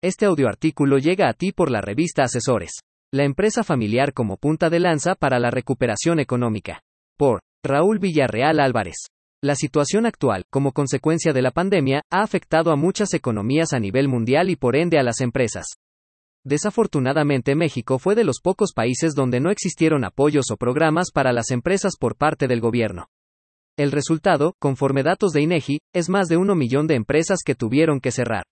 Este audioartículo llega a ti por la revista Asesores. La empresa familiar como punta de lanza para la recuperación económica. Por Raúl Villarreal Álvarez. La situación actual, como consecuencia de la pandemia, ha afectado a muchas economías a nivel mundial y por ende a las empresas. Desafortunadamente México fue de los pocos países donde no existieron apoyos o programas para las empresas por parte del gobierno. El resultado, conforme datos de INEGI, es más de uno millón de empresas que tuvieron que cerrar.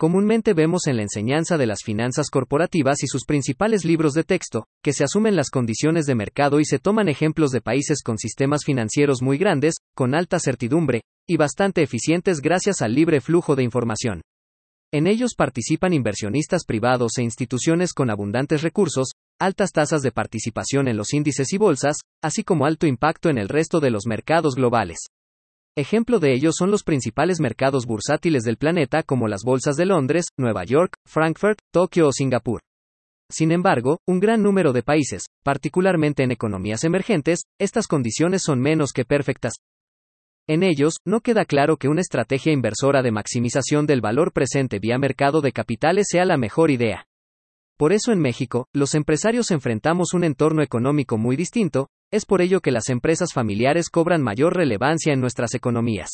Comúnmente vemos en la enseñanza de las finanzas corporativas y sus principales libros de texto, que se asumen las condiciones de mercado y se toman ejemplos de países con sistemas financieros muy grandes, con alta certidumbre, y bastante eficientes gracias al libre flujo de información. En ellos participan inversionistas privados e instituciones con abundantes recursos, altas tasas de participación en los índices y bolsas, así como alto impacto en el resto de los mercados globales. Ejemplo de ello son los principales mercados bursátiles del planeta como las bolsas de Londres, Nueva York, Frankfurt, Tokio o Singapur. Sin embargo, un gran número de países, particularmente en economías emergentes, estas condiciones son menos que perfectas. En ellos, no queda claro que una estrategia inversora de maximización del valor presente vía mercado de capitales sea la mejor idea. Por eso en México, los empresarios enfrentamos un entorno económico muy distinto, es por ello que las empresas familiares cobran mayor relevancia en nuestras economías.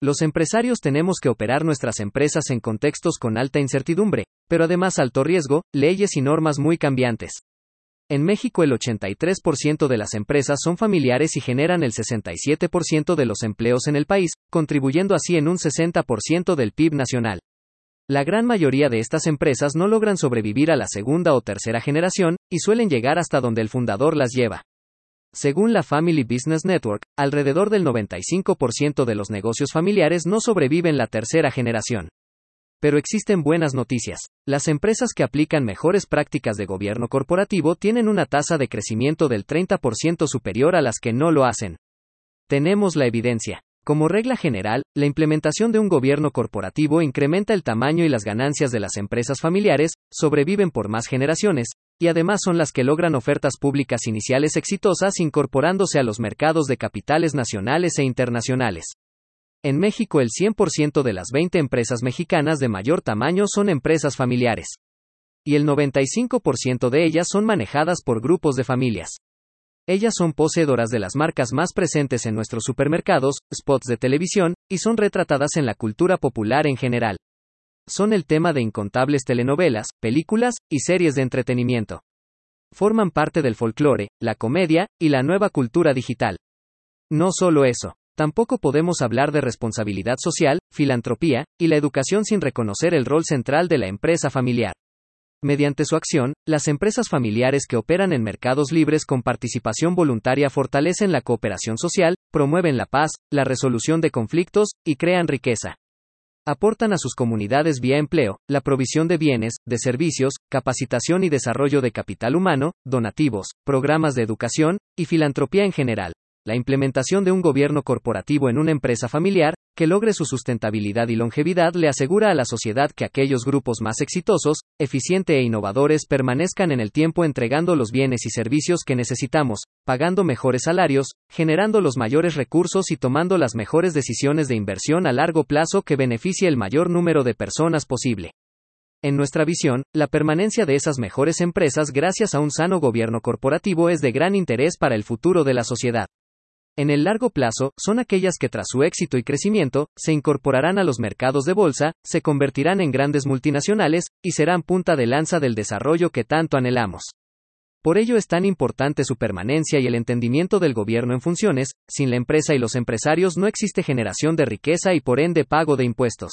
Los empresarios tenemos que operar nuestras empresas en contextos con alta incertidumbre, pero además alto riesgo, leyes y normas muy cambiantes. En México el 83% de las empresas son familiares y generan el 67% de los empleos en el país, contribuyendo así en un 60% del PIB nacional. La gran mayoría de estas empresas no logran sobrevivir a la segunda o tercera generación, y suelen llegar hasta donde el fundador las lleva. Según la Family Business Network, alrededor del 95% de los negocios familiares no sobreviven la tercera generación. Pero existen buenas noticias. Las empresas que aplican mejores prácticas de gobierno corporativo tienen una tasa de crecimiento del 30% superior a las que no lo hacen. Tenemos la evidencia. Como regla general, la implementación de un gobierno corporativo incrementa el tamaño y las ganancias de las empresas familiares, sobreviven por más generaciones, y además son las que logran ofertas públicas iniciales exitosas incorporándose a los mercados de capitales nacionales e internacionales. En México el 100% de las 20 empresas mexicanas de mayor tamaño son empresas familiares. Y el 95% de ellas son manejadas por grupos de familias. Ellas son poseedoras de las marcas más presentes en nuestros supermercados, spots de televisión, y son retratadas en la cultura popular en general son el tema de incontables telenovelas, películas y series de entretenimiento. Forman parte del folclore, la comedia y la nueva cultura digital. No solo eso, tampoco podemos hablar de responsabilidad social, filantropía y la educación sin reconocer el rol central de la empresa familiar. Mediante su acción, las empresas familiares que operan en mercados libres con participación voluntaria fortalecen la cooperación social, promueven la paz, la resolución de conflictos y crean riqueza aportan a sus comunidades vía empleo, la provisión de bienes, de servicios, capacitación y desarrollo de capital humano, donativos, programas de educación, y filantropía en general. La implementación de un gobierno corporativo en una empresa familiar, que logre su sustentabilidad y longevidad le asegura a la sociedad que aquellos grupos más exitosos, eficientes e innovadores permanezcan en el tiempo entregando los bienes y servicios que necesitamos, pagando mejores salarios, generando los mayores recursos y tomando las mejores decisiones de inversión a largo plazo que beneficie el mayor número de personas posible. En nuestra visión, la permanencia de esas mejores empresas gracias a un sano gobierno corporativo es de gran interés para el futuro de la sociedad. En el largo plazo, son aquellas que tras su éxito y crecimiento, se incorporarán a los mercados de bolsa, se convertirán en grandes multinacionales, y serán punta de lanza del desarrollo que tanto anhelamos. Por ello es tan importante su permanencia y el entendimiento del gobierno en funciones, sin la empresa y los empresarios no existe generación de riqueza y por ende pago de impuestos.